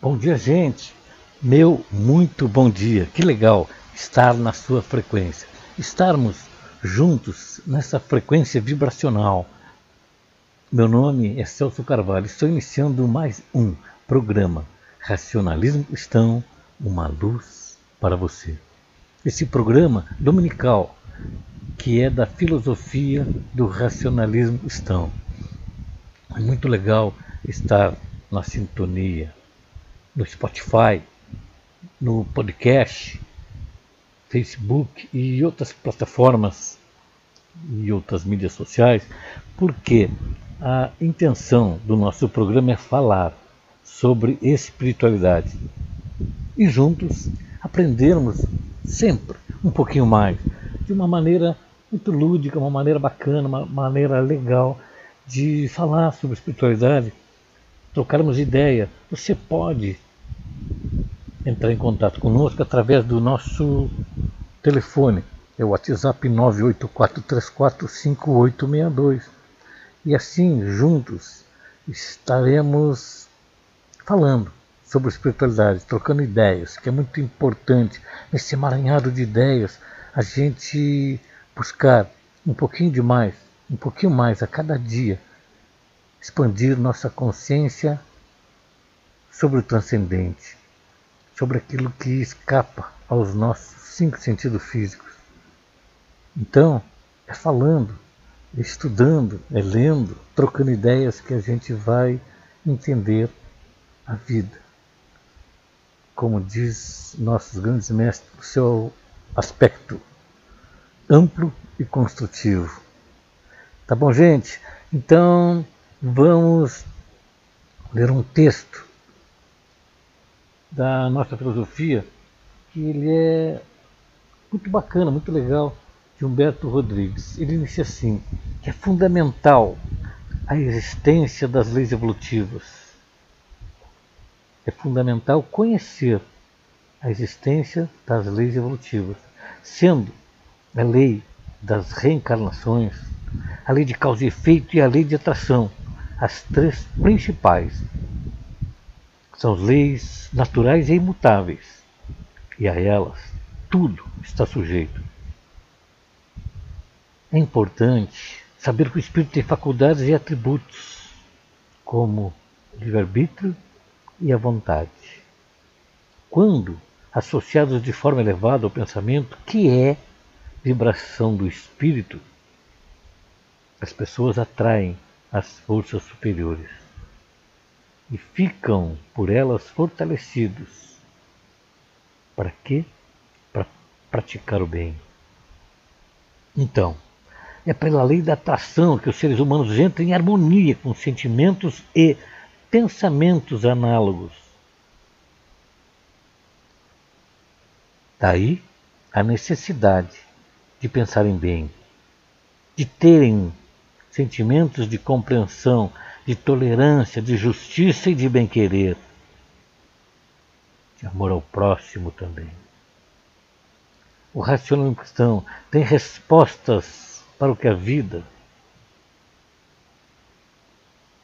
Bom dia, gente. Meu muito bom dia. Que legal estar na sua frequência. Estarmos juntos nessa frequência vibracional. Meu nome é Celso Carvalho. Estou iniciando mais um programa Racionalismo Cristão, uma luz para você. Esse programa dominical que é da filosofia do racionalismo cristão. É muito legal estar na sintonia no Spotify, no podcast, Facebook e outras plataformas e outras mídias sociais, porque a intenção do nosso programa é falar sobre espiritualidade e juntos aprendermos sempre um pouquinho mais, de uma maneira muito lúdica, uma maneira bacana, uma maneira legal de falar sobre espiritualidade, trocarmos ideia. Você pode entrar em contato conosco através do nosso telefone, é o WhatsApp 984345862. E assim, juntos, estaremos falando sobre espiritualidade, trocando ideias, que é muito importante. Nesse emaranhado de ideias a gente buscar um pouquinho de mais, um pouquinho mais a cada dia, expandir nossa consciência sobre o transcendente, sobre aquilo que escapa aos nossos cinco sentidos físicos. Então, é falando, é estudando, é lendo, trocando ideias que a gente vai entender a vida. Como diz nossos grandes mestres, o seu aspecto amplo e construtivo. Tá bom, gente? Então, vamos ler um texto da nossa filosofia, que ele é muito bacana, muito legal, de Humberto Rodrigues. Ele inicia assim, que é fundamental a existência das leis evolutivas. É fundamental conhecer a existência das leis evolutivas, sendo a lei das reencarnações, a lei de causa e efeito e a lei de atração, as três principais são leis naturais e imutáveis, e a elas tudo está sujeito. É importante saber que o espírito tem faculdades e atributos, como livre-arbítrio e a vontade. Quando associados de forma elevada ao pensamento, que é vibração do espírito, as pessoas atraem as forças superiores e ficam por elas fortalecidos. Para quê? Para praticar o bem. Então, é pela lei da atração que os seres humanos entram em harmonia com sentimentos e pensamentos análogos. Daí a necessidade de pensarem bem, de terem sentimentos de compreensão de tolerância, de justiça e de bem-querer, de amor ao próximo também. O racionalismo cristão tem respostas para o que a vida,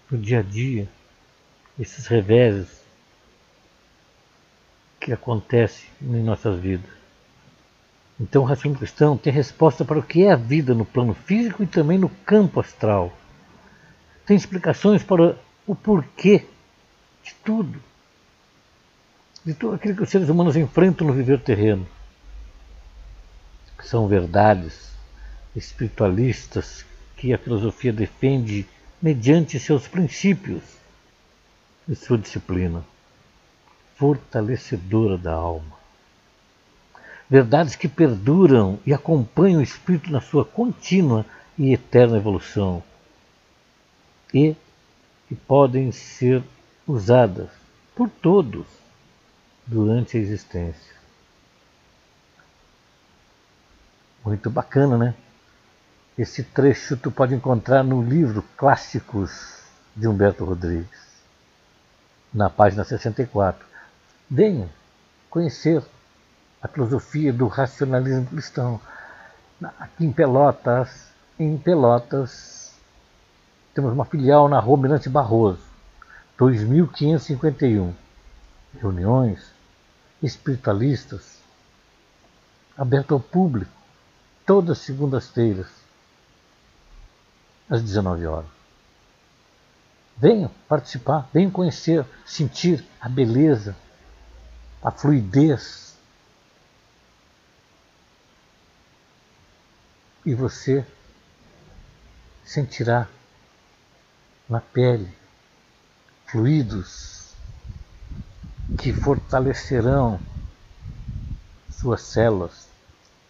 no dia a dia, esses reveses que acontecem em nossas vidas. Então o racionalismo cristão tem resposta para o que é a vida no plano físico e também no campo astral tem explicações para o porquê de tudo, de tudo aquilo que os seres humanos enfrentam no viver terreno. São verdades espiritualistas que a filosofia defende mediante seus princípios e sua disciplina, fortalecedora da alma. Verdades que perduram e acompanham o espírito na sua contínua e eterna evolução e que podem ser usadas por todos durante a existência. Muito bacana, né? Esse trecho tu pode encontrar no livro Clássicos de Humberto Rodrigues, na página 64. Venha conhecer a filosofia do racionalismo cristão. Aqui em Pelotas, em Pelotas, temos uma filial na Rua Mirante Barroso, 2551. reuniões espiritualistas, aberto ao público, todas as segundas-feiras, às 19 horas. Venham participar, venham conhecer, sentir a beleza, a fluidez. E você sentirá na pele fluidos que fortalecerão suas células,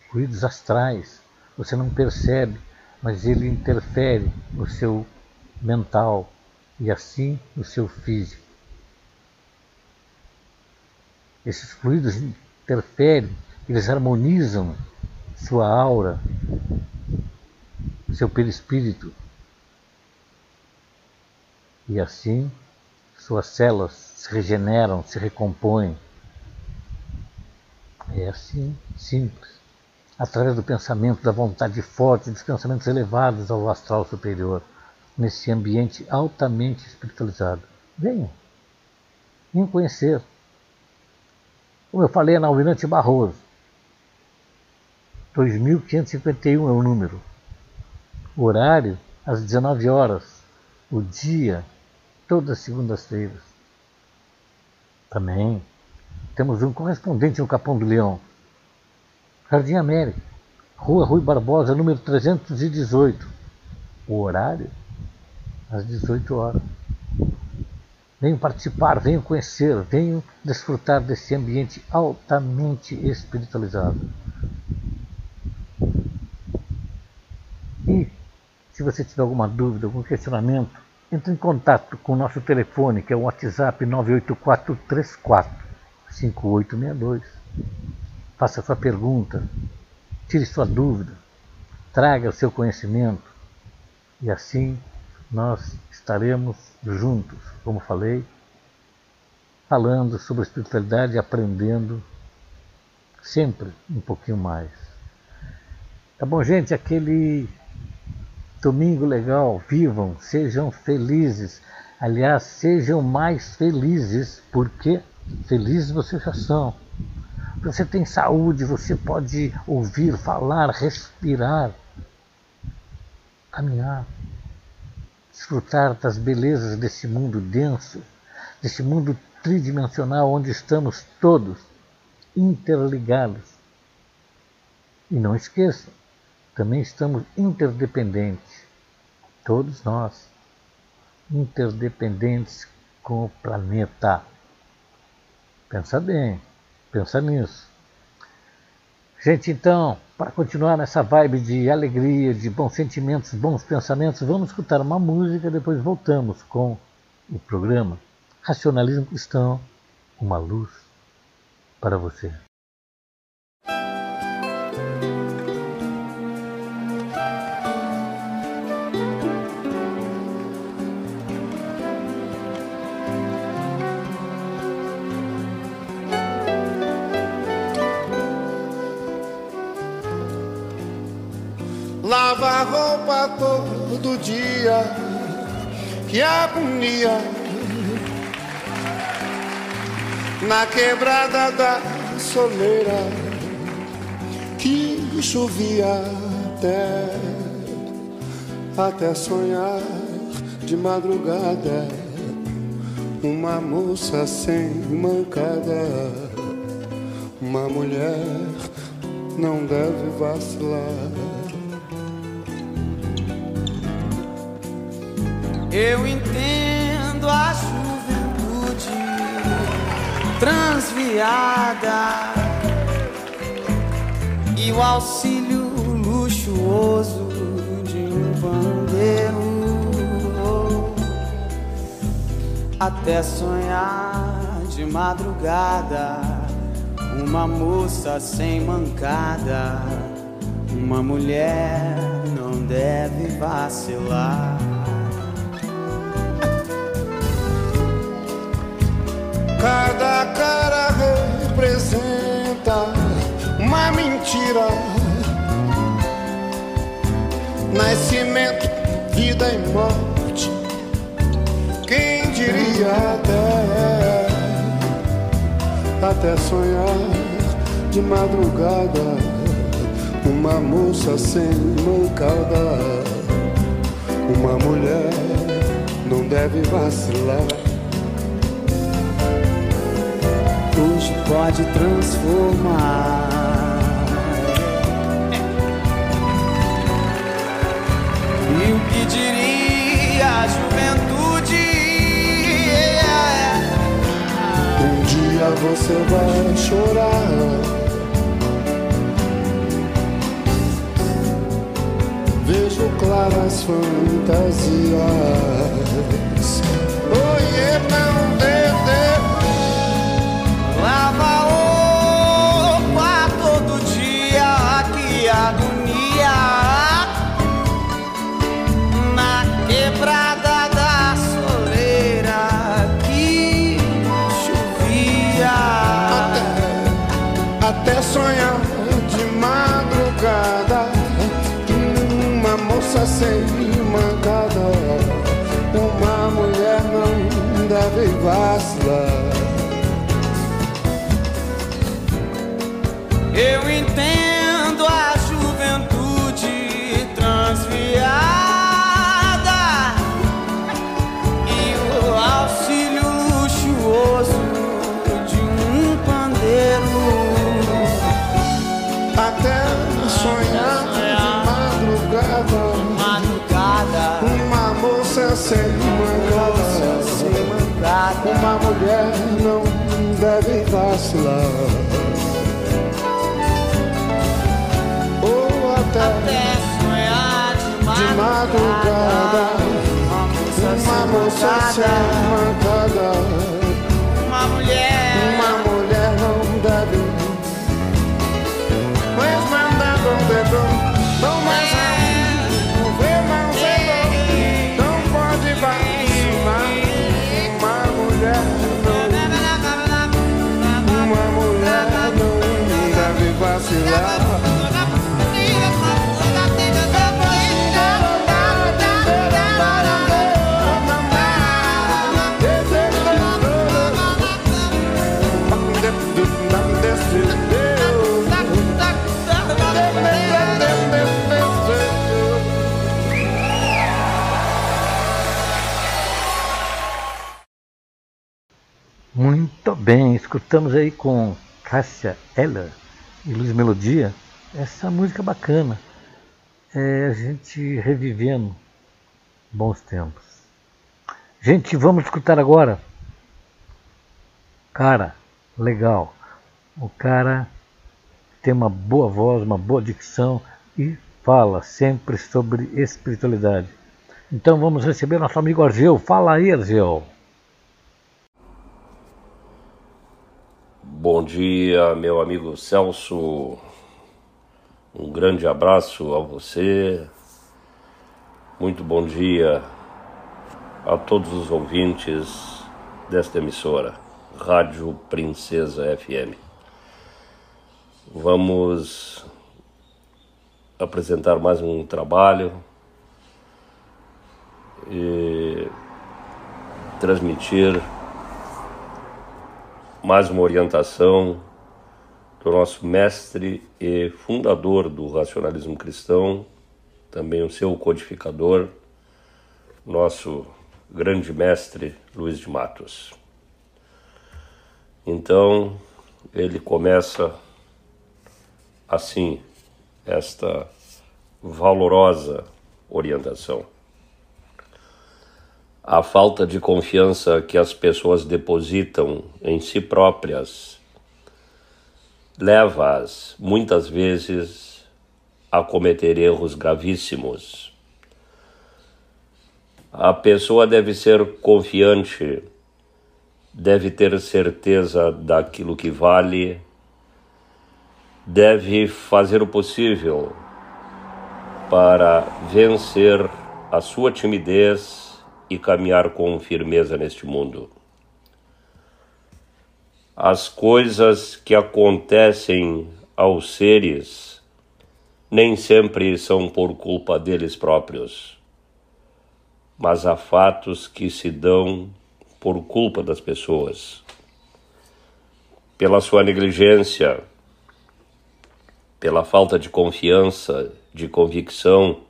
fluidos astrais. Você não percebe, mas ele interfere no seu mental e assim no seu físico. Esses fluidos interferem, eles harmonizam sua aura, seu perispírito. E assim suas células se regeneram, se recompõem. É assim, simples. Através do pensamento, da vontade forte, dos pensamentos elevados ao astral superior, nesse ambiente altamente espiritualizado. Venham. Venham conhecer. Como eu falei, na Almirante Barroso. 2551 é o número. O horário, às 19 horas. O dia, todas as segundas-feiras. Também temos um correspondente no Capão do Leão. Jardim América, Rua Rui Barbosa, número 318. O horário, às 18 horas. Venham participar, venham conhecer, venham desfrutar desse ambiente altamente espiritualizado. E se você tiver alguma dúvida, algum questionamento, entre em contato com o nosso telefone, que é o WhatsApp 98434 5862. Faça sua pergunta, tire sua dúvida, traga o seu conhecimento e assim nós estaremos juntos, como falei, falando sobre espiritualidade e aprendendo sempre um pouquinho mais. Tá bom, gente? Aquele domingo legal, vivam, sejam felizes. Aliás, sejam mais felizes, porque felizes vocês já são. Você tem saúde, você pode ouvir, falar, respirar, caminhar, desfrutar das belezas desse mundo denso, desse mundo tridimensional onde estamos todos interligados. E não esqueçam, também estamos interdependentes, todos nós, interdependentes com o planeta. Pensa bem, pensa nisso. Gente, então, para continuar nessa vibe de alegria, de bons sentimentos, bons pensamentos, vamos escutar uma música, depois voltamos com o programa Racionalismo Cristão, uma luz para você. Todo dia, que agonia. Na quebrada da soleira, que chovia até, até sonhar de madrugada. Uma moça sem mancada, uma mulher não deve vacilar. Eu entendo a juventude transviada e o auxílio luxuoso de um pandeiro até sonhar de madrugada uma moça sem mancada uma mulher não deve vacilar Cada cara representa uma mentira. Nascimento, vida e morte. Quem diria até até sonhar de madrugada uma moça sem mancada, uma mulher não deve vacilar. Pode transformar. E o que diria a juventude? Um dia você vai chorar. Vejo claras fantasias. Oiê, não sem mancada Uma mulher não deve vacilar Uma mulher não deve vacilar Ou até até sonhar de de madrugada. madrugada Uma moça Uma bem, escutamos aí com Cássia Eller e Luiz Melodia essa música bacana. É a gente revivendo bons tempos. Gente, vamos escutar agora. Cara, legal. O cara tem uma boa voz, uma boa dicção e fala sempre sobre espiritualidade. Então vamos receber nosso amigo Argeu. Fala aí, Argeu. Bom dia, meu amigo Celso. Um grande abraço a você. Muito bom dia a todos os ouvintes desta emissora, Rádio Princesa FM. Vamos apresentar mais um trabalho e transmitir mais uma orientação do nosso mestre e fundador do racionalismo cristão, também o seu codificador, nosso grande mestre Luiz de Matos. Então, ele começa assim esta valorosa orientação. A falta de confiança que as pessoas depositam em si próprias leva-as, muitas vezes, a cometer erros gravíssimos. A pessoa deve ser confiante, deve ter certeza daquilo que vale, deve fazer o possível para vencer a sua timidez e caminhar com firmeza neste mundo. As coisas que acontecem aos seres nem sempre são por culpa deles próprios, mas há fatos que se dão por culpa das pessoas. pela sua negligência, pela falta de confiança, de convicção,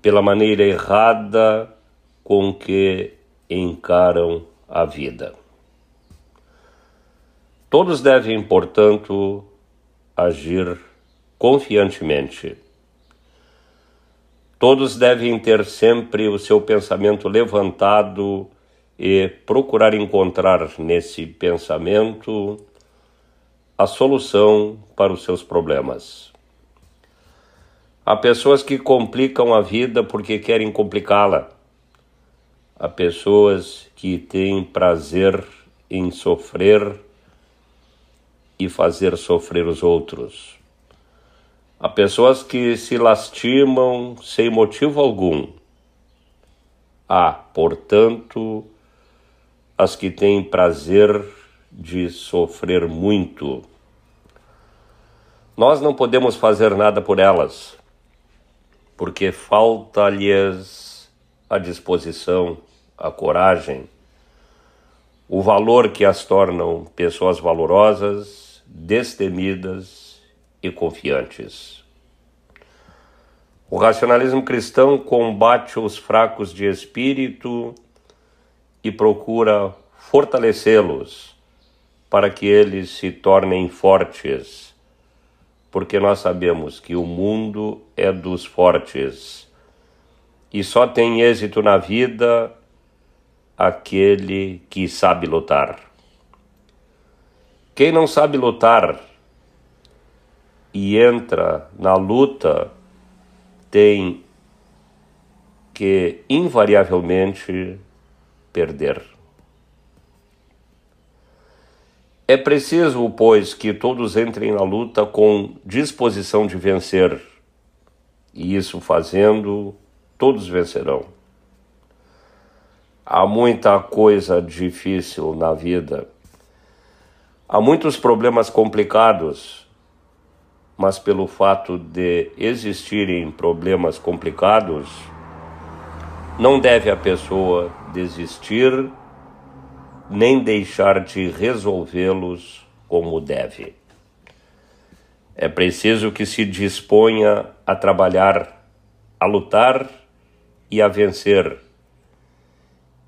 pela maneira errada com que encaram a vida. Todos devem, portanto, agir confiantemente. Todos devem ter sempre o seu pensamento levantado e procurar encontrar nesse pensamento a solução para os seus problemas. Há pessoas que complicam a vida porque querem complicá-la. Há pessoas que têm prazer em sofrer e fazer sofrer os outros. Há pessoas que se lastimam sem motivo algum. Há, portanto, as que têm prazer de sofrer muito. Nós não podemos fazer nada por elas, porque falta-lhes a disposição, a coragem, o valor que as tornam pessoas valorosas, destemidas e confiantes. O racionalismo cristão combate os fracos de espírito e procura fortalecê-los para que eles se tornem fortes, porque nós sabemos que o mundo é dos fortes e só tem êxito na vida aquele que sabe lutar. Quem não sabe lutar e entra na luta tem que invariavelmente perder. É preciso, pois, que todos entrem na luta com disposição de vencer, e isso fazendo, todos vencerão. Há muita coisa difícil na vida, há muitos problemas complicados, mas pelo fato de existirem problemas complicados, não deve a pessoa desistir nem deixar de resolvê-los como deve. É preciso que se disponha a trabalhar, a lutar e a vencer.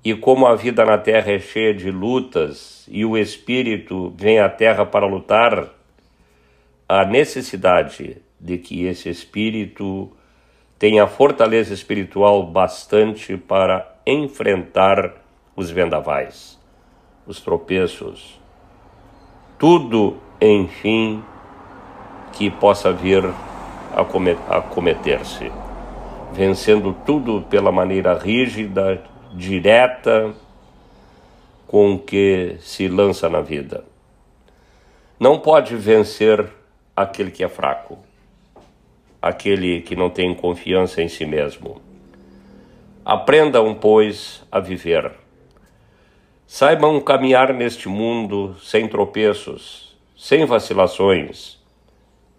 E como a vida na terra é cheia de lutas e o espírito vem à terra para lutar, há necessidade de que esse espírito tenha fortaleza espiritual bastante para enfrentar os vendavais os tropeços, tudo, enfim, que possa vir a cometer-se, vencendo tudo pela maneira rígida, direta, com que se lança na vida. Não pode vencer aquele que é fraco, aquele que não tem confiança em si mesmo. Aprendam, pois, a viver Saibam caminhar neste mundo sem tropeços, sem vacilações,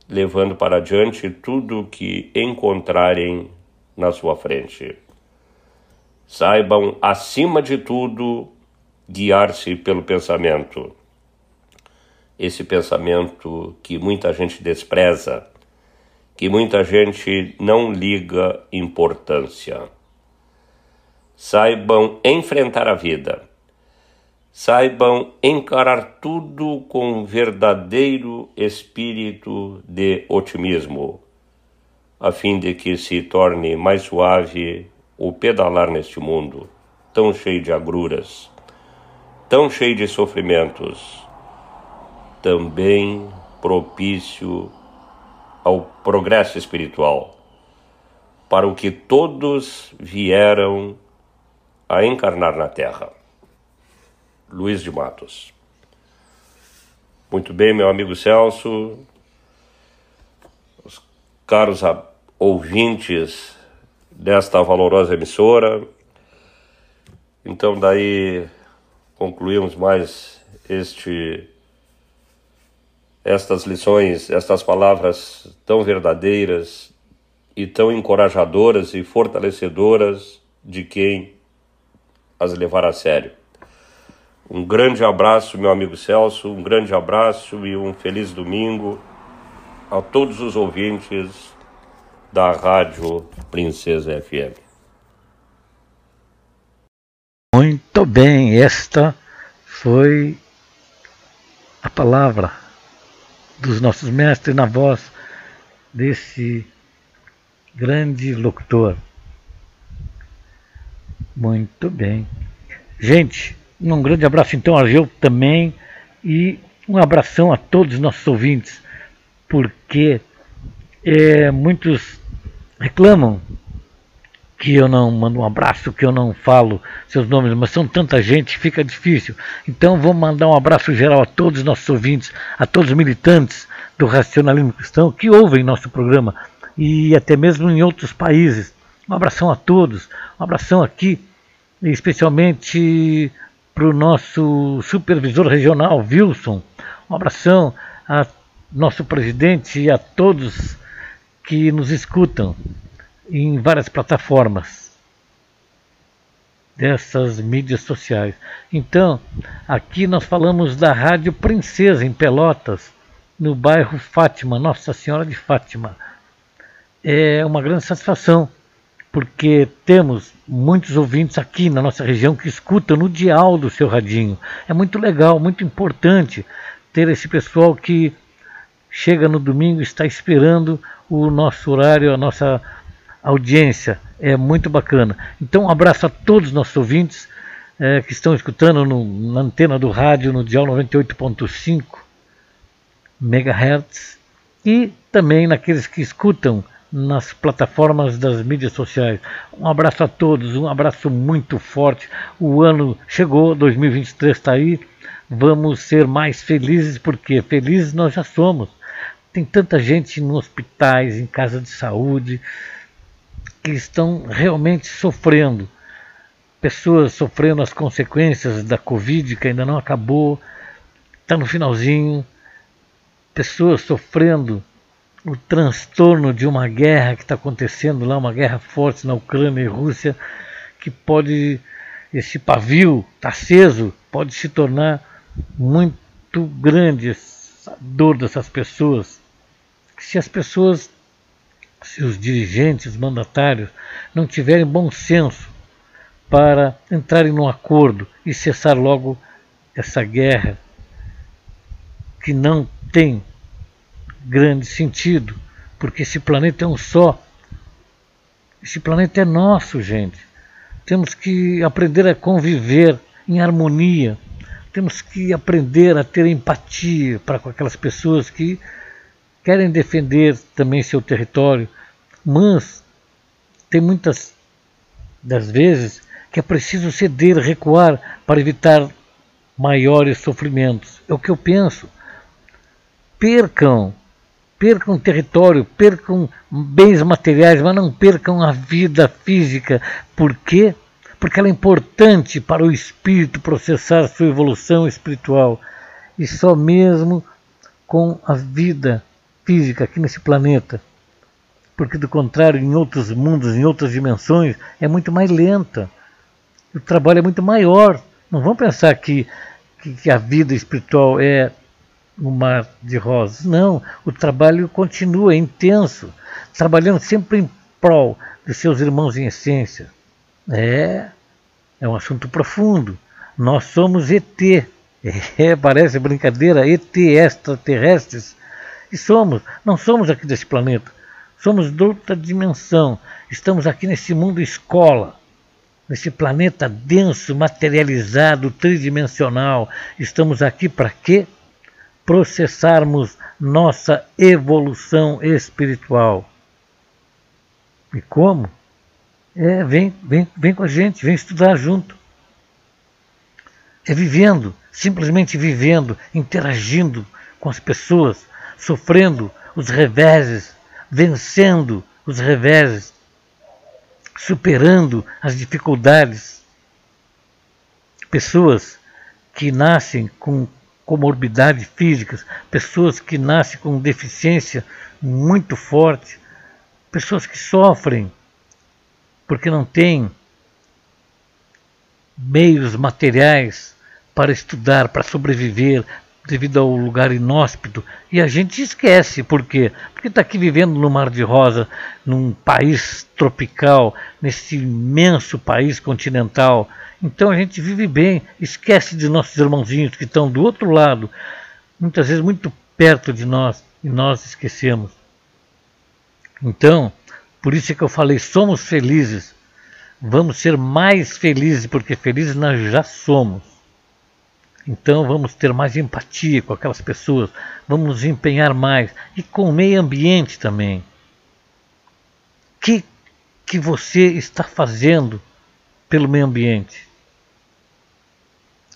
levando para diante tudo o que encontrarem na sua frente. Saibam, acima de tudo, guiar-se pelo pensamento. Esse pensamento que muita gente despreza, que muita gente não liga importância. Saibam enfrentar a vida saibam encarar tudo com verdadeiro espírito de otimismo, a fim de que se torne mais suave o pedalar neste mundo, tão cheio de agruras, tão cheio de sofrimentos, também propício ao progresso espiritual, para o que todos vieram a encarnar na Terra. Luiz de Matos. Muito bem, meu amigo Celso, os caros ouvintes desta valorosa emissora. Então, daí concluímos mais este estas lições, estas palavras tão verdadeiras e tão encorajadoras e fortalecedoras de quem as levar a sério. Um grande abraço, meu amigo Celso, um grande abraço e um feliz domingo a todos os ouvintes da Rádio Princesa FM. Muito bem, esta foi a palavra dos nossos mestres na voz desse grande locutor. Muito bem. Gente, um grande abraço então a eu também e um abração a todos os nossos ouvintes, porque é, muitos reclamam que eu não mando um abraço, que eu não falo seus nomes, mas são tanta gente, fica difícil. Então vou mandar um abraço geral a todos os nossos ouvintes, a todos os militantes do racionalismo cristão que ouvem nosso programa e até mesmo em outros países. Um abração a todos, um abração aqui, especialmente para o nosso supervisor regional, Wilson. Um abração a nosso presidente e a todos que nos escutam em várias plataformas dessas mídias sociais. Então, aqui nós falamos da Rádio Princesa em Pelotas, no bairro Fátima, Nossa Senhora de Fátima. É uma grande satisfação, porque temos muitos ouvintes aqui na nossa região que escutam no dial do seu radinho. É muito legal, muito importante ter esse pessoal que chega no domingo e está esperando o nosso horário, a nossa audiência. É muito bacana. Então, um abraço a todos os nossos ouvintes é, que estão escutando no, na antena do rádio no dial 98.5 MHz e também naqueles que escutam nas plataformas das mídias sociais. Um abraço a todos, um abraço muito forte. O ano chegou, 2023 está aí. Vamos ser mais felizes, porque felizes nós já somos. Tem tanta gente nos hospitais, em casa de saúde, que estão realmente sofrendo. Pessoas sofrendo as consequências da Covid, que ainda não acabou, está no finalzinho. Pessoas sofrendo o transtorno de uma guerra que está acontecendo lá, uma guerra forte na Ucrânia e Rússia, que pode, esse pavio está aceso, pode se tornar muito grande essa dor dessas pessoas. Se as pessoas se os dirigentes, os mandatários, não tiverem bom senso para entrarem num acordo e cessar logo essa guerra que não tem grande sentido, porque esse planeta é um só. Esse planeta é nosso, gente. Temos que aprender a conviver em harmonia. Temos que aprender a ter empatia para com aquelas pessoas que querem defender também seu território, mas tem muitas das vezes que é preciso ceder, recuar para evitar maiores sofrimentos. É o que eu penso. Percam, percam território, percam bens materiais, mas não percam a vida física. Por quê? Porque ela é importante para o espírito processar sua evolução espiritual. E só mesmo com a vida física aqui nesse planeta. Porque, do contrário, em outros mundos, em outras dimensões, é muito mais lenta. O trabalho é muito maior. Não vamos pensar que, que, que a vida espiritual é um mar de rosas. Não, o trabalho continua, é intenso, trabalhando sempre em prol de seus irmãos em essência. É, é um assunto profundo. Nós somos ET. É, parece brincadeira, ET extraterrestres e somos, não somos aqui desse planeta. Somos de outra dimensão. Estamos aqui nesse mundo escola, nesse planeta denso, materializado, tridimensional. Estamos aqui para quê? Processarmos nossa evolução espiritual. E como? É, vem, vem, vem com a gente, vem estudar junto. É vivendo, simplesmente vivendo, interagindo com as pessoas, sofrendo os reveses, vencendo os reveses, superando as dificuldades. Pessoas que nascem com comorbidades físicas, pessoas que nascem com deficiência muito forte, pessoas que sofrem porque não têm meios materiais para estudar, para sobreviver, devido ao lugar inóspito. E a gente esquece, por quê? Porque está aqui vivendo no Mar de Rosa, num país tropical, nesse imenso país continental. Então a gente vive bem, esquece de nossos irmãozinhos que estão do outro lado, muitas vezes muito perto de nós, e nós esquecemos. Então, por isso é que eu falei, somos felizes. Vamos ser mais felizes, porque felizes nós já somos. Então vamos ter mais empatia com aquelas pessoas, vamos nos empenhar mais e com o meio ambiente também. O que, que você está fazendo pelo meio ambiente?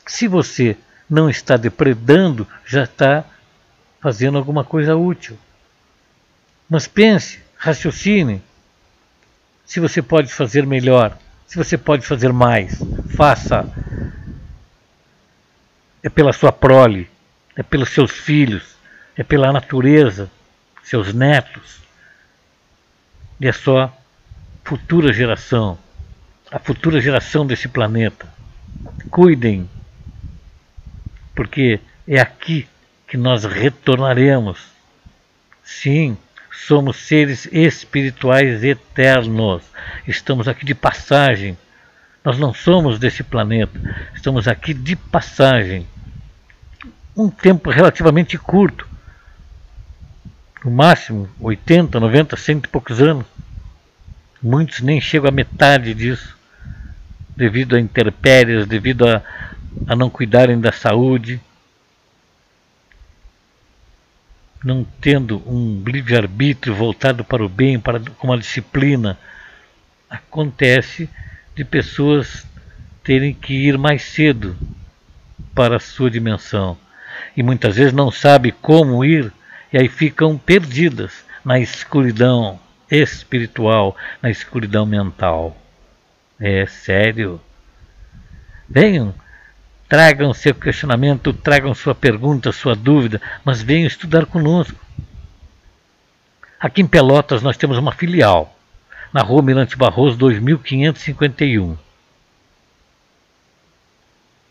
Se você não está depredando, já está fazendo alguma coisa útil. Mas pense, raciocine. Se você pode fazer melhor, se você pode fazer mais, faça é pela sua prole, é pelos seus filhos, é pela natureza, seus netos e a sua futura geração, a futura geração desse planeta. Cuidem, porque é aqui que nós retornaremos. Sim, somos seres espirituais eternos. Estamos aqui de passagem nós não somos desse planeta, estamos aqui de passagem. Um tempo relativamente curto, no máximo 80, 90, cento e poucos anos. Muitos nem chegam à metade disso, devido a intempéries, devido a, a não cuidarem da saúde, não tendo um livre-arbítrio voltado para o bem, para com a disciplina. Acontece de pessoas terem que ir mais cedo para a sua dimensão e muitas vezes não sabe como ir e aí ficam perdidas na escuridão espiritual, na escuridão mental. É sério. Venham, tragam seu questionamento, tragam sua pergunta, sua dúvida, mas venham estudar conosco. Aqui em Pelotas nós temos uma filial na rua Mirante Barroso 2551.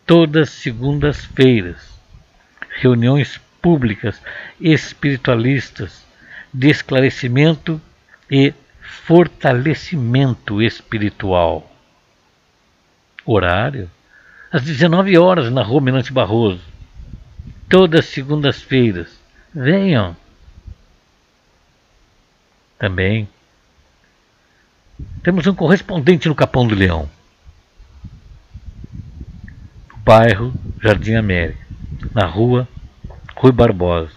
Todas segundas-feiras, reuniões públicas espiritualistas de esclarecimento e fortalecimento espiritual. Horário? Às 19 horas na rua Mirante Barroso. Todas segundas-feiras. Venham. Também temos um correspondente no Capão do Leão. Bairro Jardim América. Na rua Rui Barbosa.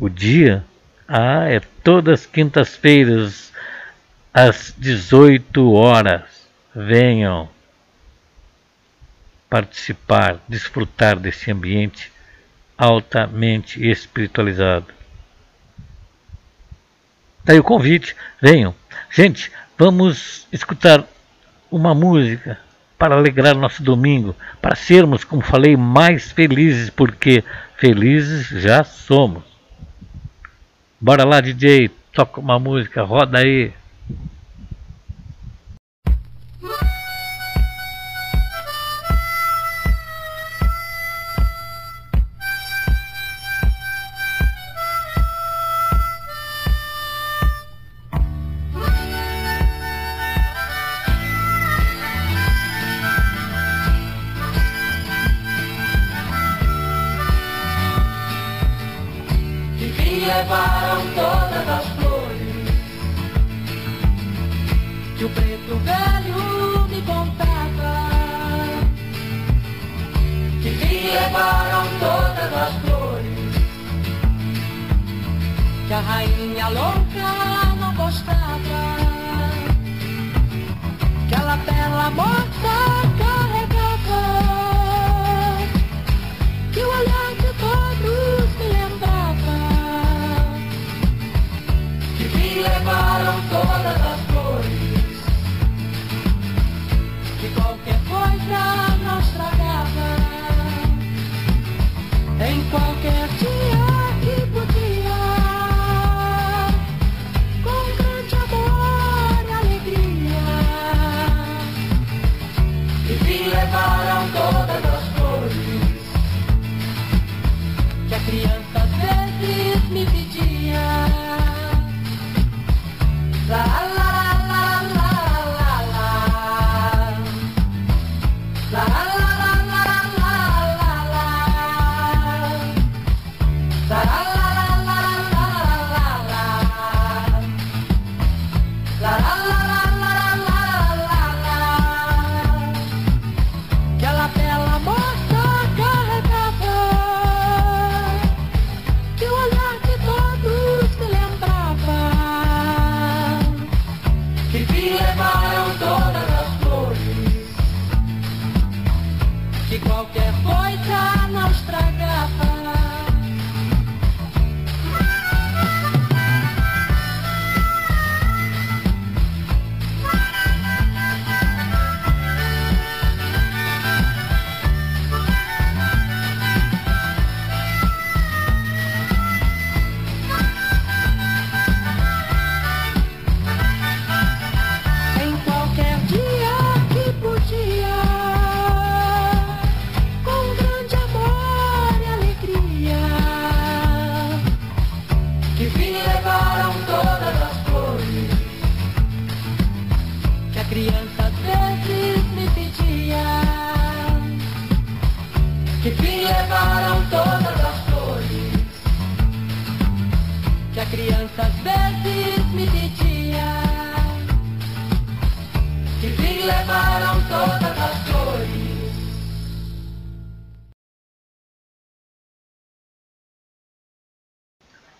O dia? Ah, é todas as quintas-feiras, às 18 horas. Venham participar, desfrutar desse ambiente altamente espiritualizado. Daí o convite, venham. Gente, Vamos escutar uma música para alegrar nosso domingo, para sermos, como falei, mais felizes, porque felizes já somos. Bora lá, DJ, toca uma música, roda aí.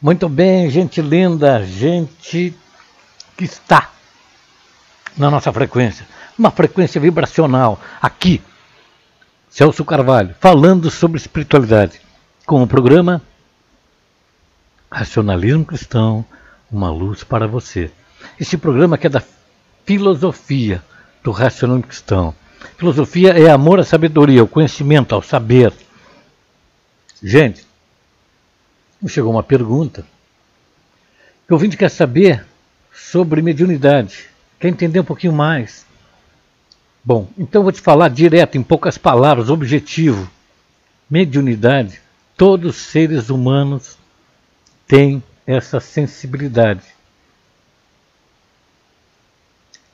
Muito bem, gente linda, gente que está na nossa frequência, uma frequência vibracional, aqui, Celso Carvalho, falando sobre espiritualidade, com o programa Racionalismo Cristão, uma luz para você. Esse programa que é da filosofia do racionalismo cristão. Filosofia é amor à sabedoria, ao conhecimento, ao saber. Gente, chegou uma pergunta que o ouvinte quer saber sobre mediunidade. Quer entender um pouquinho mais? Bom, então vou te falar direto, em poucas palavras, objetivo. Mediunidade, todos os seres humanos têm essa sensibilidade.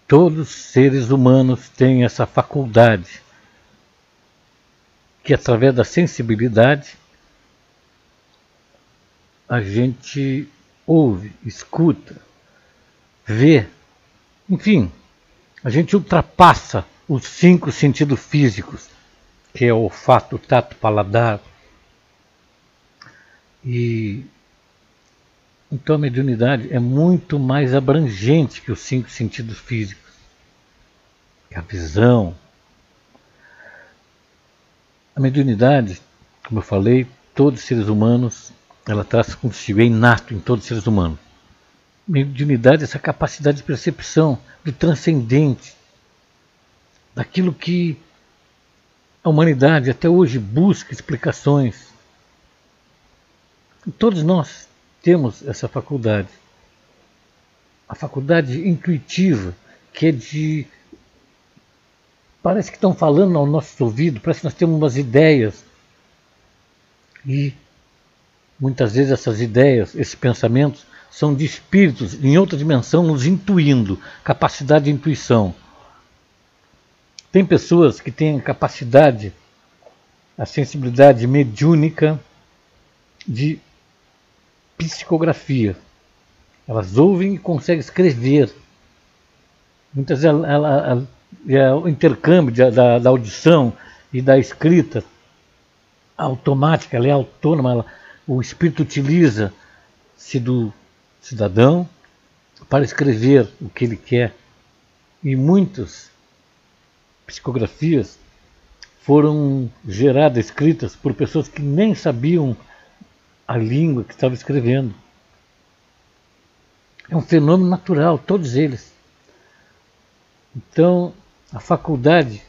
Todos os seres humanos têm essa faculdade, que através da sensibilidade a gente ouve, escuta, vê, enfim, a gente ultrapassa os cinco sentidos físicos, que é o olfato, tato, paladar. E então a mediunidade é muito mais abrangente que os cinco sentidos físicos. A visão. A mediunidade, como eu falei, todos os seres humanos, ela traz consigo, é inato em todos os seres humanos. Mediunidade é essa capacidade de percepção do transcendente, daquilo que a humanidade até hoje busca explicações. Todos nós temos essa faculdade. A faculdade intuitiva, que é de. Parece que estão falando ao nosso ouvido, parece que nós temos umas ideias. E muitas vezes essas ideias, esses pensamentos, são de espíritos em outra dimensão nos intuindo, capacidade de intuição. Tem pessoas que têm capacidade, a sensibilidade mediúnica de psicografia. Elas ouvem e conseguem escrever. Muitas vezes ela, ela, ela, é o intercâmbio de, da, da, audição e da escrita automática, ela é autônoma, o espírito utiliza-se do cidadão para escrever o que ele quer. E muitas psicografias foram geradas, escritas por pessoas que nem sabiam a língua que estava escrevendo. É um fenômeno natural, todos eles. Então, a faculdade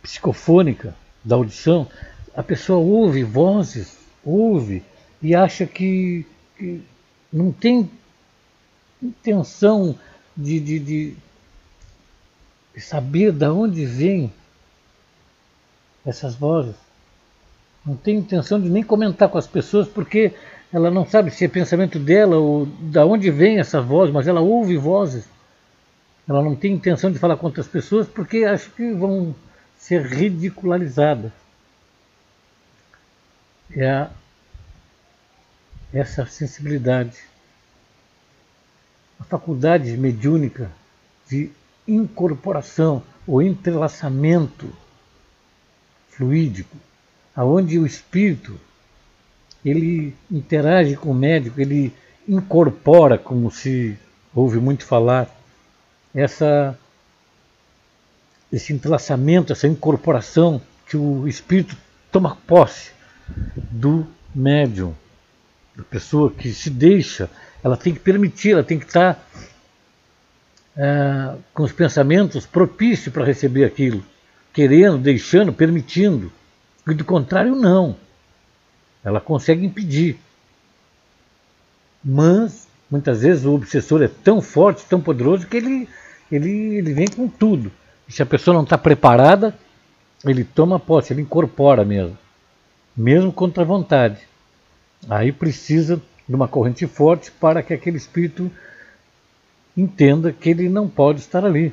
psicofônica da audição, a pessoa ouve vozes, ouve e acha que, que não tem intenção de, de, de saber de onde vêm essas vozes. Não tem intenção de nem comentar com as pessoas porque ela não sabe se é pensamento dela ou da onde vem essa voz, mas ela ouve vozes. Ela não tem intenção de falar com outras pessoas porque acha que vão ser ridicularizadas. É a, essa sensibilidade, a faculdade mediúnica de incorporação ou entrelaçamento fluídico, aonde o espírito ele interage com o médico, ele incorpora, como se ouve muito falar, essa esse entrelaçamento, essa incorporação que o espírito toma posse do médium, da pessoa que se deixa, ela tem que permitir, ela tem que estar é, com os pensamentos propícios para receber aquilo, querendo, deixando, permitindo. E do contrário, não. Ela consegue impedir. Mas, muitas vezes, o obsessor é tão forte, tão poderoso, que ele, ele, ele vem com tudo. E se a pessoa não está preparada, ele toma posse, ele incorpora mesmo, mesmo contra a vontade. Aí precisa de uma corrente forte para que aquele espírito entenda que ele não pode estar ali.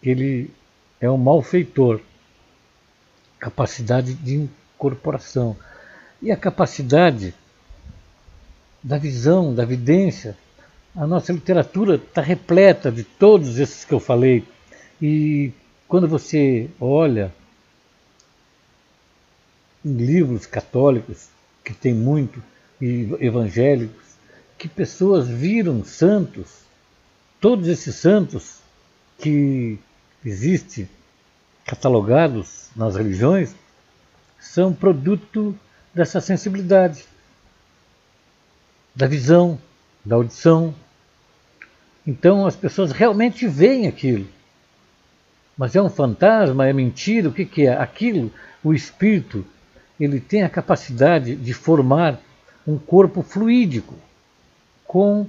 Que ele é um malfeitor. Capacidade de incorporação. E a capacidade da visão, da vidência. A nossa literatura está repleta de todos esses que eu falei. E quando você olha livros católicos, que tem muito, e evangélicos, que pessoas viram santos, todos esses santos que existem catalogados nas religiões, são produto dessa sensibilidade, da visão, da audição. Então as pessoas realmente veem aquilo. Mas é um fantasma, é mentira, o que, que é? Aquilo, o espírito, ele tem a capacidade de formar um corpo fluídico, com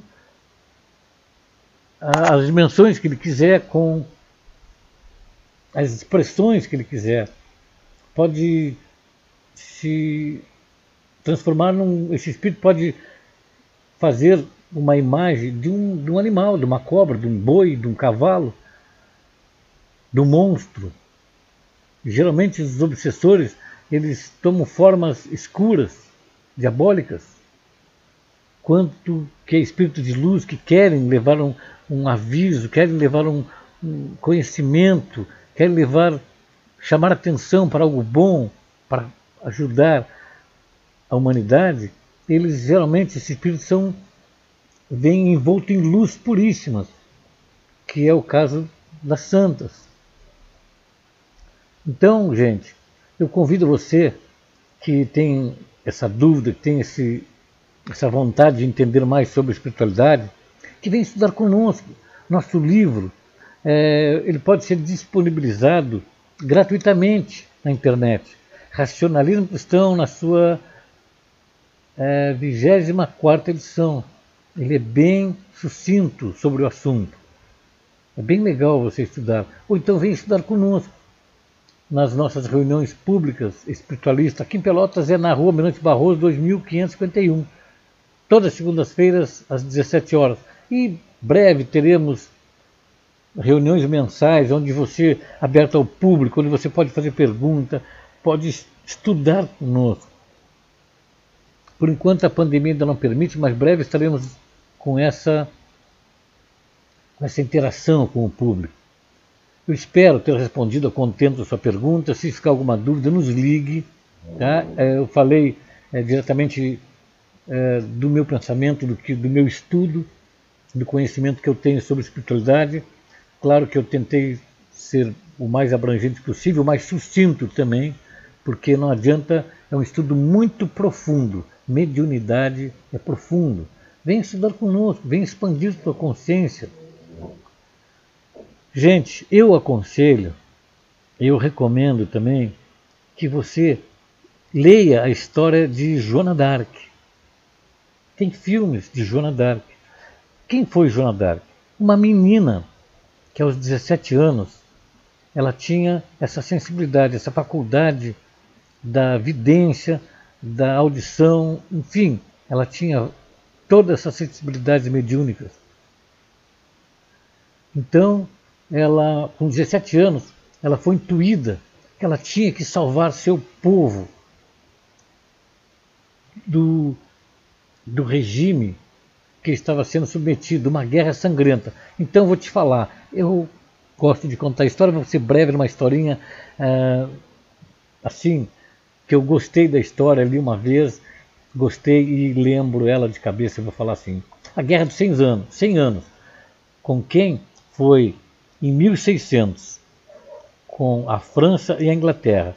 as dimensões que ele quiser, com as expressões que ele quiser. Pode se transformar num. Esse espírito pode fazer uma imagem de um, de um animal, de uma cobra, de um boi, de um cavalo, do monstro. Geralmente os obsessores eles tomam formas escuras, diabólicas, quanto que é espírito de luz que querem levar um, um aviso, querem levar um, um conhecimento, querem levar, chamar atenção para algo bom, para ajudar a humanidade, eles geralmente, esses espíritos são, vêm envoltos em luz puríssimas, que é o caso das santas. Então, gente, eu convido você que tem essa dúvida, que tem esse, essa vontade de entender mais sobre a espiritualidade, que venha estudar conosco. Nosso livro é, ele pode ser disponibilizado gratuitamente na internet. Racionalismo Cristão na sua é, 24 edição. Ele é bem sucinto sobre o assunto. É bem legal você estudar. Ou então vem estudar conosco nas nossas reuniões públicas espiritualistas. Aqui em Pelotas é na rua Mirante Barroso 2551. Todas as segundas-feiras às 17 horas. E breve teremos reuniões mensais onde você aberto ao público, onde você pode fazer pergunta, pode estudar conosco. Por enquanto a pandemia ainda não permite, mas breve estaremos com essa, com essa interação com o público. Eu espero ter respondido a contento a sua pergunta. Se ficar alguma dúvida, nos ligue. Tá? É, eu falei é, diretamente é, do meu pensamento, do, que, do meu estudo, do conhecimento que eu tenho sobre espiritualidade. Claro que eu tentei ser o mais abrangente possível, o mais sucinto também, porque não adianta, é um estudo muito profundo. Mediunidade é profundo. Vem estudar conosco, vem expandir sua consciência Gente, eu aconselho, eu recomendo também que você leia a história de Joana d'Arc. Tem filmes de Joana d'Arc. Quem foi Joana d'Arc? Uma menina que aos 17 anos ela tinha essa sensibilidade, essa faculdade da vidência, da audição, enfim, ela tinha todas essas sensibilidades mediúnicas. Então, ela, com 17 anos, ela foi intuída que ela tinha que salvar seu povo do, do regime que estava sendo submetido, uma guerra sangrenta. Então, vou te falar, eu gosto de contar a história, vou ser breve numa historinha é, assim, que eu gostei da história ali uma vez, gostei e lembro ela de cabeça, eu vou falar assim. A Guerra dos 100 anos, 100 anos. Com quem foi em 1600, com a França e a Inglaterra.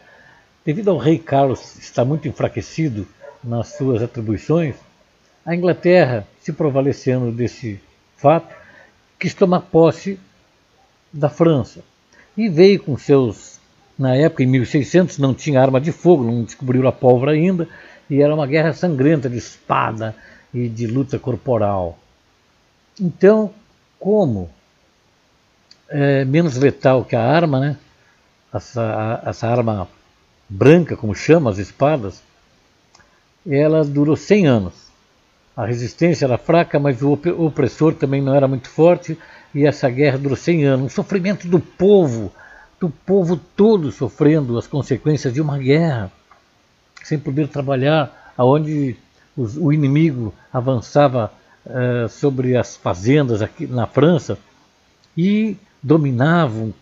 Devido ao rei Carlos estar muito enfraquecido nas suas atribuições, a Inglaterra, se prevalecendo desse fato, quis tomar posse da França e veio com seus, na época em 1600 não tinha arma de fogo, não descobriram a pólvora ainda, e era uma guerra sangrenta de espada e de luta corporal. Então, como é menos letal que a arma, né? Essa, essa arma branca, como chama as espadas, ela durou 100 anos. A resistência era fraca, mas o opressor também não era muito forte, e essa guerra durou 100 anos. Um sofrimento do povo, do povo todo sofrendo as consequências de uma guerra, sem poder trabalhar, aonde os, o inimigo avançava uh, sobre as fazendas aqui na França e dominavam,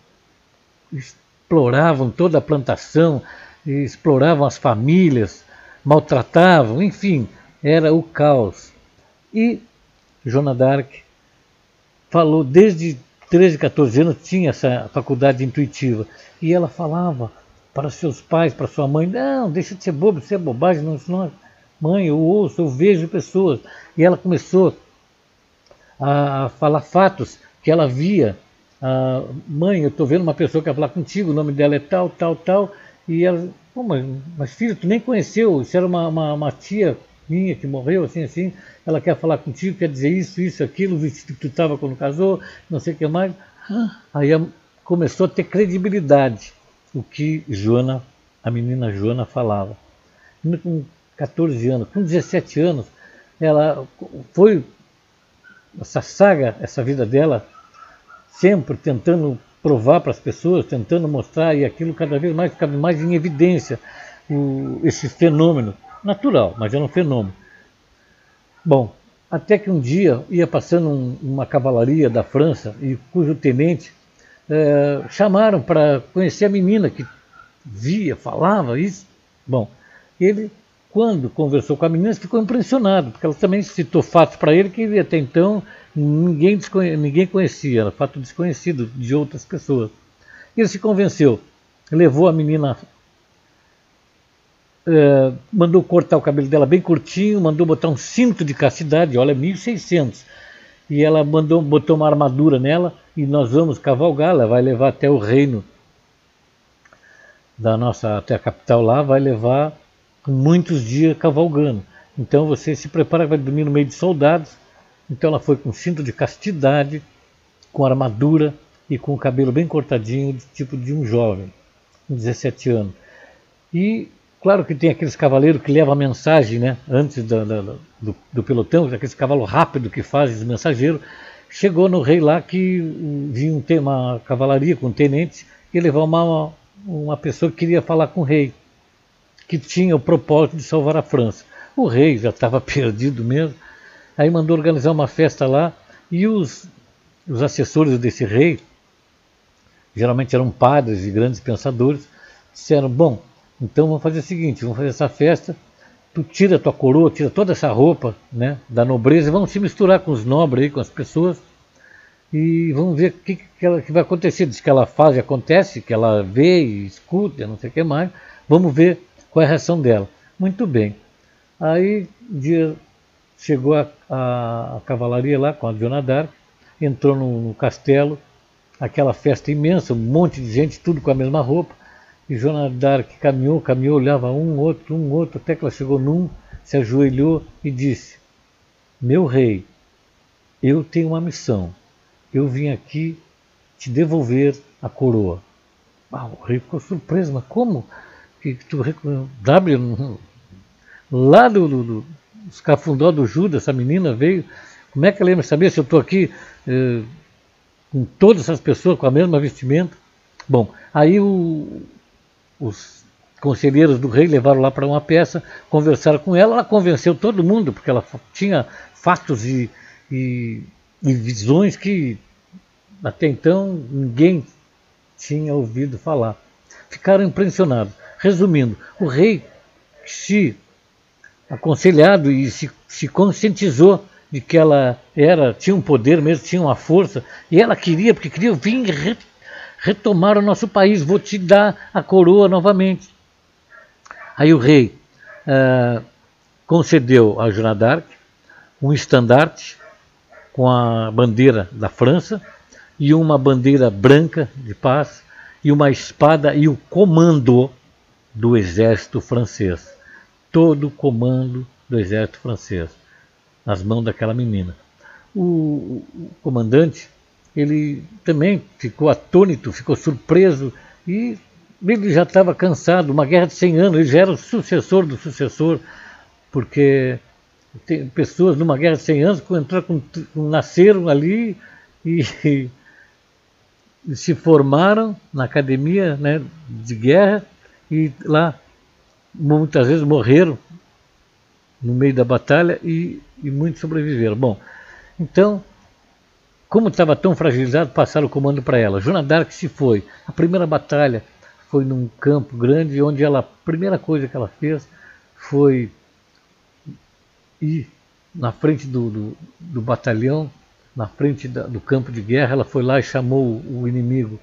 exploravam toda a plantação, exploravam as famílias, maltratavam, enfim, era o caos. E Joana d'Arc falou desde 13, 14 anos, tinha essa faculdade intuitiva, e ela falava para seus pais, para sua mãe, não, deixa de ser bobo, isso é bobagem, não, não, mãe, eu ouço, eu vejo pessoas. E ela começou a falar fatos que ela via ah, mãe, eu estou vendo uma pessoa que quer falar contigo, o nome dela é tal, tal, tal, e ela, Pô, mas, mas filho, tu nem conheceu, isso era uma, uma, uma, tia minha que morreu, assim, assim, ela quer falar contigo, quer dizer isso, isso, aquilo, o vestido que tu estava quando casou, não sei o que mais. Aí começou a ter credibilidade o que Joana, a menina Joana falava. Com 14 anos, com 17 anos, ela foi essa saga, essa vida dela sempre tentando provar para as pessoas, tentando mostrar, e aquilo cada vez mais ficava mais em evidência, o, esse fenômeno. Natural, mas era um fenômeno. Bom, até que um dia ia passando um, uma cavalaria da França, e cujo tenente é, chamaram para conhecer a menina que via, falava isso. Bom, ele, quando conversou com a menina, ficou impressionado, porque ela também citou fatos para ele que até então ninguém, ninguém conhecia, era fato desconhecido de outras pessoas. Ele se convenceu, levou a menina, é, mandou cortar o cabelo dela bem curtinho, mandou botar um cinto de castidade, olha, 1600. E ela mandou, botou uma armadura nela e nós vamos cavalgar, ela vai levar até o reino da nossa, até a capital lá, vai levar muitos dias cavalgando. Então você se prepara, vai dormir no meio de soldados, então ela foi com cinto de castidade, com armadura e com o cabelo bem cortadinho, tipo de um jovem, com 17 anos. E claro que tem aqueles cavaleiros que levam a mensagem né, antes do, do, pelotão, aqueles cavalos rápidos que fazem os mensageiros. Chegou no rei lá que vinha uma cavalaria com tenentes e levar uma, uma pessoa que queria falar com o rei, que tinha o propósito de salvar a França. O rei já estava perdido mesmo, Aí mandou organizar uma festa lá e os, os assessores desse rei, geralmente eram padres e grandes pensadores, disseram: Bom, então vamos fazer o seguinte: vamos fazer essa festa, tu tira tua coroa, tira toda essa roupa né, da nobreza, vamos se misturar com os nobres, aí, com as pessoas, e vamos ver o que, que, ela, que vai acontecer. Diz que ela faz e acontece, que ela vê e escuta, não sei o que mais. Vamos ver qual é a reação dela. Muito bem. Aí, dia chegou a, a, a cavalaria lá com a Joana d'Arc, entrou no, no, castelo, aquela festa imensa, um monte de gente, tudo com a mesma roupa, e Joana d'Arc caminhou, caminhou, olhava um, outro, um, outro, até que ela chegou num, se ajoelhou e disse, meu rei, eu tenho uma missão, eu vim aqui te devolver a coroa. Ah, o rei ficou surpreso, mas como? que tu no- lá do, do, do dos cafundó do Judas, essa menina veio. Como é que ela ia me saber se eu estou aqui eh, com todas essas pessoas com a mesma vestimenta? Bom, aí o- os conselheiros do rei levaram lá para uma peça, conversaram com ela, ela convenceu todo mundo, porque ela tinha fatos e, e- e visões que até então ninguém tinha ouvido falar. Ficaram impressionados. Resumindo, o rei se aconselhado e se, se conscientizou de que ela era tinha um poder mesmo, tinha uma força, e ela queria, porque queria vir re- retomar o nosso país, vou te dar a coroa novamente. Aí o rei ah, concedeu a Joana d'Arc um estandarte com a bandeira da França e uma bandeira branca de paz e uma espada e o comando do exército francês. Todo o comando do exército francês nas mãos daquela menina. O, o comandante, ele também ficou atônito, ficou surpreso e ele já estava cansado, uma guerra de 100 anos, ele já era o sucessor do sucessor, porque tem pessoas numa guerra de 100 anos que entraram com, nasceram ali e, e se formaram na academia né, de guerra e lá muitas vezes morreram no meio da batalha e, e muitos sobreviveram. Bom, então, como estava tão fragilizado, passaram o comando para ela. Joana d'Arc se foi. A primeira batalha foi num campo grande, onde ela, a primeira coisa que ela fez foi ir na frente do, do, do batalhão, na frente da- do campo de guerra, ela foi lá e chamou o inimigo.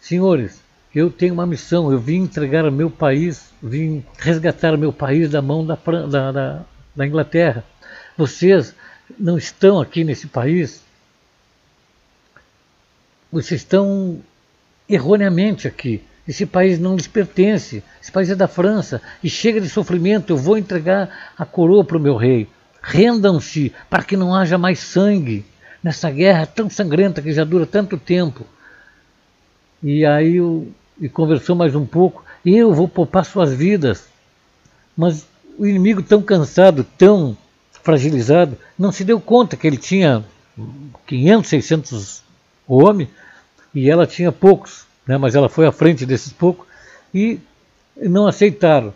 Senhores, eu tenho uma missão, eu vim entregar o meu país, vim resgatar o meu país da mão da, da, da, da Inglaterra. Vocês não estão aqui nesse país, vocês estão erroneamente aqui. Esse país não lhes pertence, esse país é da França, e chega de sofrimento, eu vou entregar a coroa para o meu rei. Rendam-se para que não haja mais sangue nessa guerra tão sangrenta que já dura tanto tempo. E aí o, e conversou mais um pouco, eu vou poupar suas vidas. Mas o inimigo tão cansado, tão fragilizado, não se deu conta que ele tinha 500, 600 homens e ela tinha poucos, né? mas ela foi à frente desses poucos e não aceitaram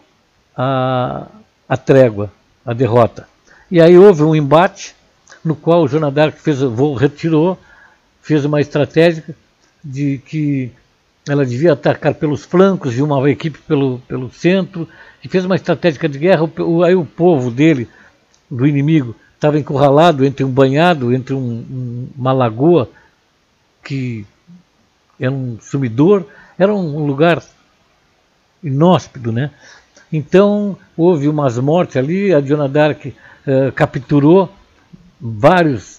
a, a trégua, a derrota. E aí houve um embate no qual o Joana d'Arc fez, retirou, fez uma estratégia de que ela devia atacar pelos flancos e uma equipe pelo, pelo centro, e fez uma estratégia de guerra. O, aí o povo dele, do inimigo, estava encurralado entre um banhado, entre um- um- uma lagoa que era um sumidor, era um lugar inóspito, né? Então houve umas mortes ali, a Joana d'Arc eh, capturou, vários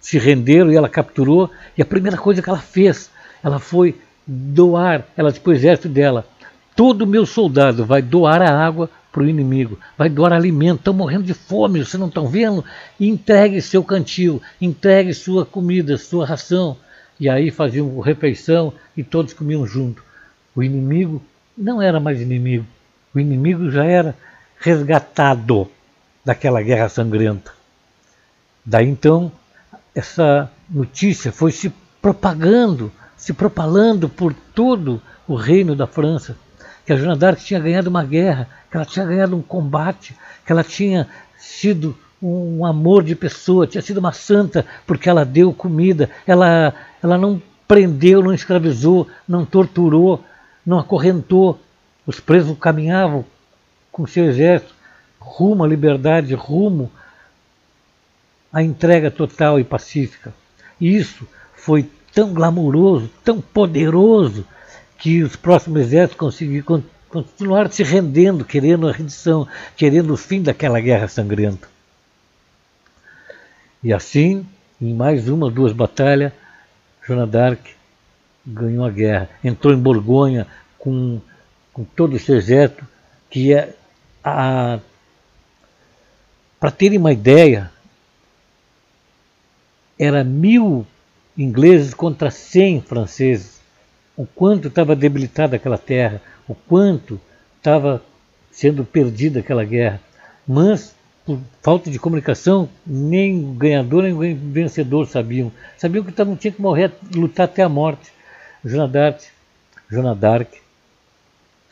se renderam e ela capturou, e a primeira coisa que ela fez, ela foi doar, ela disse para o exército dela, todo meu soldado vai doar a água para o inimigo, vai doar alimento, estão morrendo de fome, vocês não estão vendo? Entregue seu cantil, entregue sua comida, sua ração. E aí faziam refeição e todos comiam junto. O inimigo não era mais inimigo, o inimigo já era resgatado daquela guerra sangrenta. Daí então, essa notícia foi se propagando, se propalando por todo o reino da França, que a Joana d'Arc tinha ganhado uma guerra, que ela tinha ganhado um combate, que ela tinha sido um amor de pessoa, tinha sido uma santa porque ela deu comida, ela, ela não prendeu, não escravizou, não torturou, não acorrentou. Os presos caminhavam com seu exército rumo à liberdade, rumo à entrega total e pacífica. E isso foi tão glamouroso, tão poderoso, que os próximos exércitos conseguiram con- continuar se rendendo, querendo a rendição, querendo o fim daquela guerra sangrenta. E assim, em mais uma ou duas batalhas, Joana d'Arc ganhou a guerra. Entrou em Borgonha com, com todo o seu exército, que é a. Para terem uma ideia, era mil ingleses contra cem franceses. O quanto estava debilitada aquela terra, o quanto estava sendo perdida aquela guerra. Mas, por falta de comunicação, nem ganhador nem vencedor sabiam. Sabiam que tavam, tinha que morrer, lutar até a morte. Joana d'Arc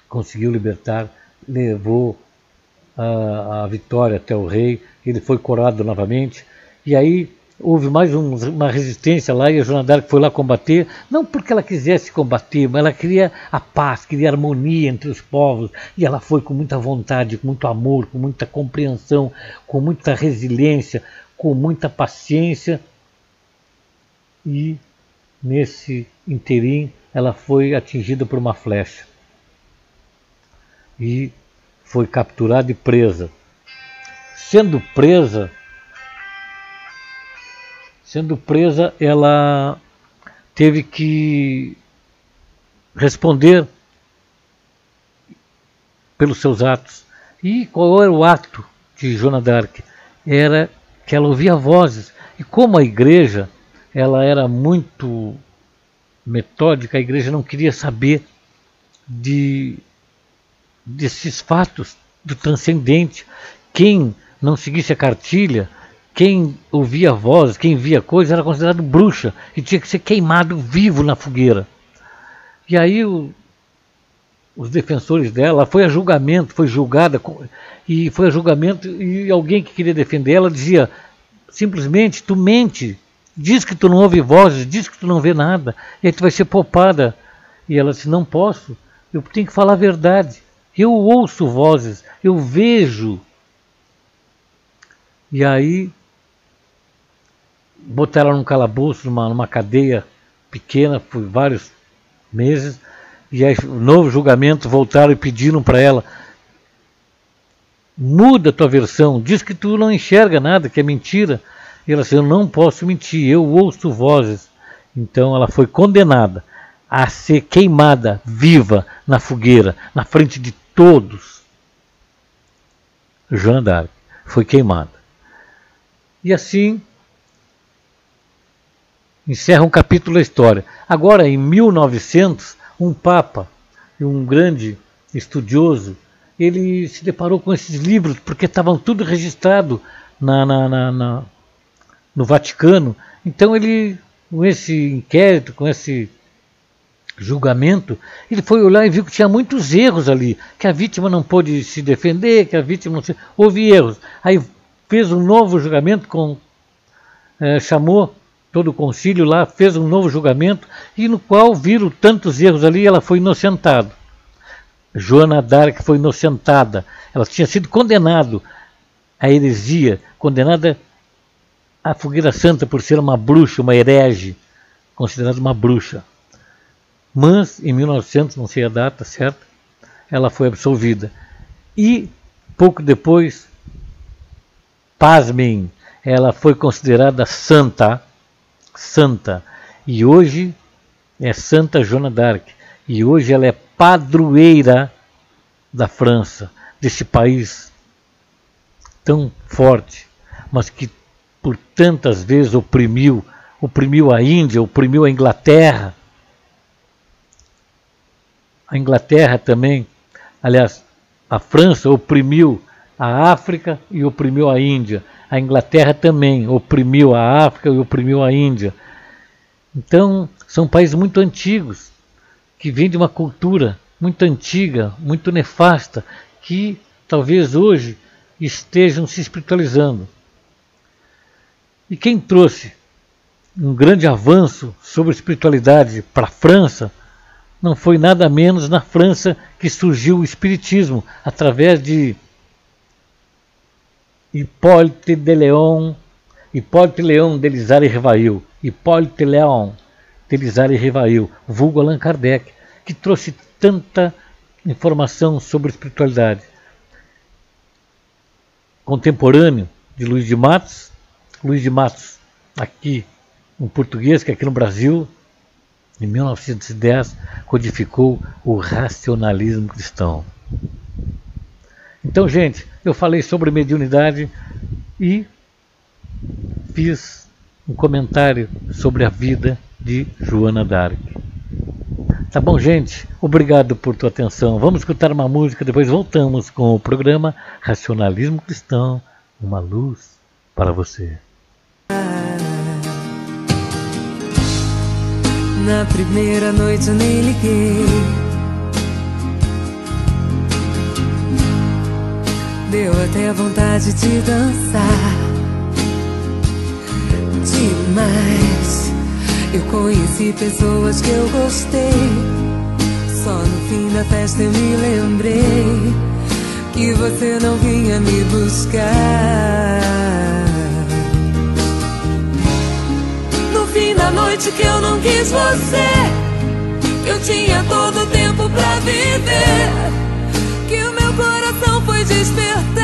conseguiu libertar, levou a, a vitória até o rei, ele foi coroado novamente, e aí houve mais um, uma resistência lá e a Joana d'Arc foi lá combater, não porque ela quisesse combater, mas ela queria a paz, queria a harmonia entre os povos, e ela foi com muita vontade, com muito amor, com muita compreensão, com muita resiliência, com muita paciência, e nesse interim ela foi atingida por uma flecha e foi capturada e presa. Sendo presa, Sendo presa, ela teve que responder pelos seus atos. E qual era o ato de Joana d'Arc? Era que ela ouvia vozes. E como a igreja ela era muito metódica, a igreja não queria saber de desses fatos do transcendente. Quem não seguisse a cartilha quem ouvia vozes, quem via coisas, era considerado bruxa e tinha que ser queimado vivo na fogueira. E aí o, os defensores dela foi a julgamento, foi julgada e foi a julgamento e alguém que queria defender ela dizia simplesmente tu mente, diz que tu não ouve vozes, diz que tu não vê nada e aí tu vai ser poupada. E ela disse não posso, eu tenho que falar a verdade. Eu ouço vozes, eu vejo. E aí botaram ela num calabouço, numa, numa cadeia pequena, por vários meses, e aí, novo julgamento, voltaram e pediram para ela, muda a tua versão, diz que tu não enxerga nada, que é mentira. E ela disse, eu não posso mentir, eu ouço vozes. Então ela foi condenada a ser queimada viva na fogueira, na frente de todos. Joana d'Arc foi queimada. E assim encerra um capítulo da história. Agora, em 1900, um papa, um grande estudioso, ele se deparou com esses livros, porque estavam tudo registrado na, na, na, na, no Vaticano. Então ele, com esse inquérito, com esse julgamento, ele foi olhar e viu que tinha muitos erros ali, que a vítima não pôde se defender, que a vítima não se... houve erros. Aí fez um novo julgamento com é, chamou todo o concílio lá fez um novo julgamento e no qual viram tantos erros ali, ela foi inocentada. Joana d'Arc foi inocentada. Ela tinha sido condenada à heresia, condenada à fogueira santa por ser uma bruxa, uma herege, considerada uma bruxa. Mas em 1900, não sei a data certa, ela foi absolvida. E pouco depois, pasmem, ela foi considerada santa santa. E hoje é Santa Joana d'Arc. E hoje ela é padroeira da França, desse país tão forte, mas que por tantas vezes oprimiu, oprimiu a Índia, oprimiu a Inglaterra. A Inglaterra também, aliás, a França oprimiu a África e oprimiu a Índia. A Inglaterra também oprimiu a África e oprimiu a Índia. Então, são países muito antigos, que vêm de uma cultura muito antiga, muito nefasta, que talvez hoje estejam se espiritualizando. E quem trouxe um grande avanço sobre espiritualidade para a França não foi nada menos na França que surgiu o Espiritismo através de Hipólite de Leon, Hipólite Leon de Lizar e Rivail, Hipólite Leon de Lizar e Rivail, vulgo Allan Kardec, que trouxe tanta informação sobre espiritualidade. Contemporâneo de Luiz de Matos, Luiz de Matos, aqui, um português que aqui no Brasil, em 1910, codificou o racionalismo cristão. Então, gente, eu falei sobre mediunidade e fiz um comentário sobre a vida de Joana d'Arc. Tá bom, gente? Obrigado por tua atenção. Vamos escutar uma música, depois voltamos com o programa Racionalismo Cristão, uma luz para você. Na primeira noite eu nem liguei. Deu até vontade de dançar. Demais. Eu conheci pessoas que eu gostei. Só no fim da festa eu me lembrei que você não vinha me buscar. No fim da noite que eu não quis você, eu tinha todo o tempo pra viver. Despertar.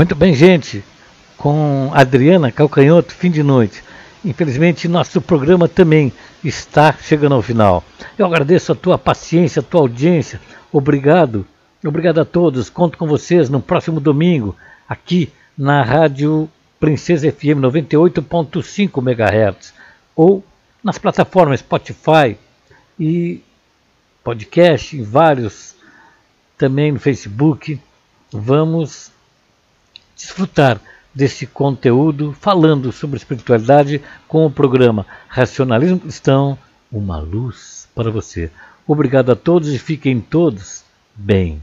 Muito bem, gente. Com Adriana Calcanhoto, fim de noite. Infelizmente, nosso programa também está chegando ao final. Eu agradeço a tua paciência, a tua audiência. Obrigado. Obrigado a todos. Conto com vocês no próximo domingo, aqui na Rádio Princesa FM 98.5 MHz ou nas plataformas Spotify e podcast, em vários, também no Facebook. Vamos desfrutar desse conteúdo falando sobre espiritualidade com o programa Racionalismo Cristão, uma luz para você. Obrigado a todos e fiquem todos bem.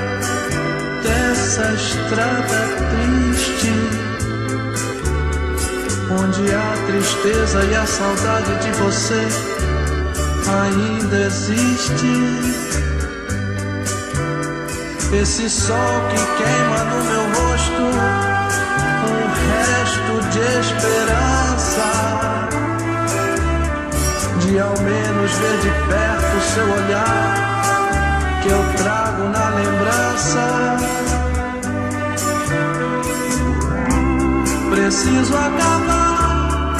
dessa estrada triste, onde a tristeza e a saudade de você ainda existe. Esse sol que queima no meu rosto, um resto de esperança, de ao menos ver de perto seu olhar, que eu trago na lembrança. Preciso acabar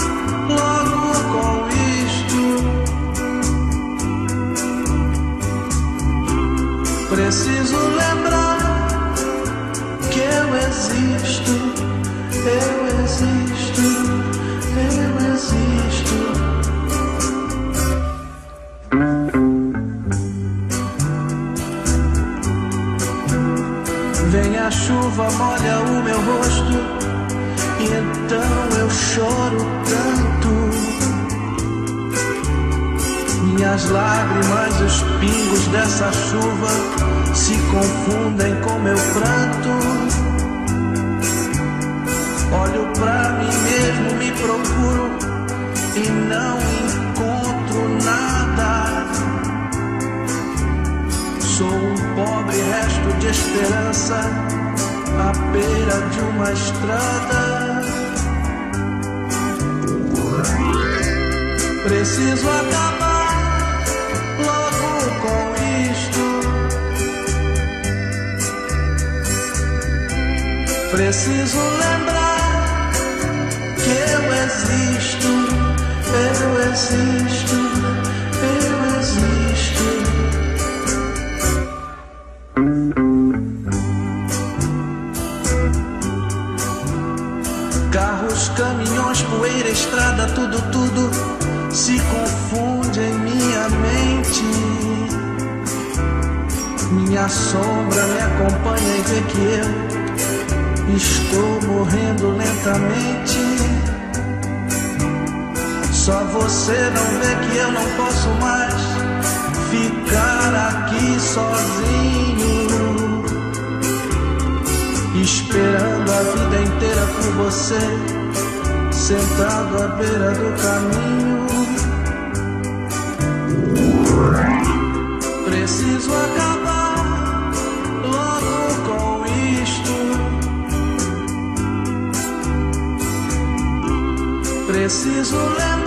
logo com isto. Preciso lembrar que eu existo, eu existo, choro tanto. Minha Minhas lágrimas, os pingos dessa chuva se confundem com meu pranto. Olho pra mim mesmo, me procuro e não encontro nada. Sou um pobre resto de esperança à beira de uma estrada. Preciso acabar logo com isto. Preciso lembrar que eu existo, eu existo, eu existo. Carros, caminhões, poeira, estrada, tudo, tudo sombra me acompanha e vê que eu estou morrendo lentamente. Só você não vê que eu não posso mais ficar aqui sozinho esperando a vida inteira por você, sentado à beira do caminho. Preciso acabar Preciso lembrar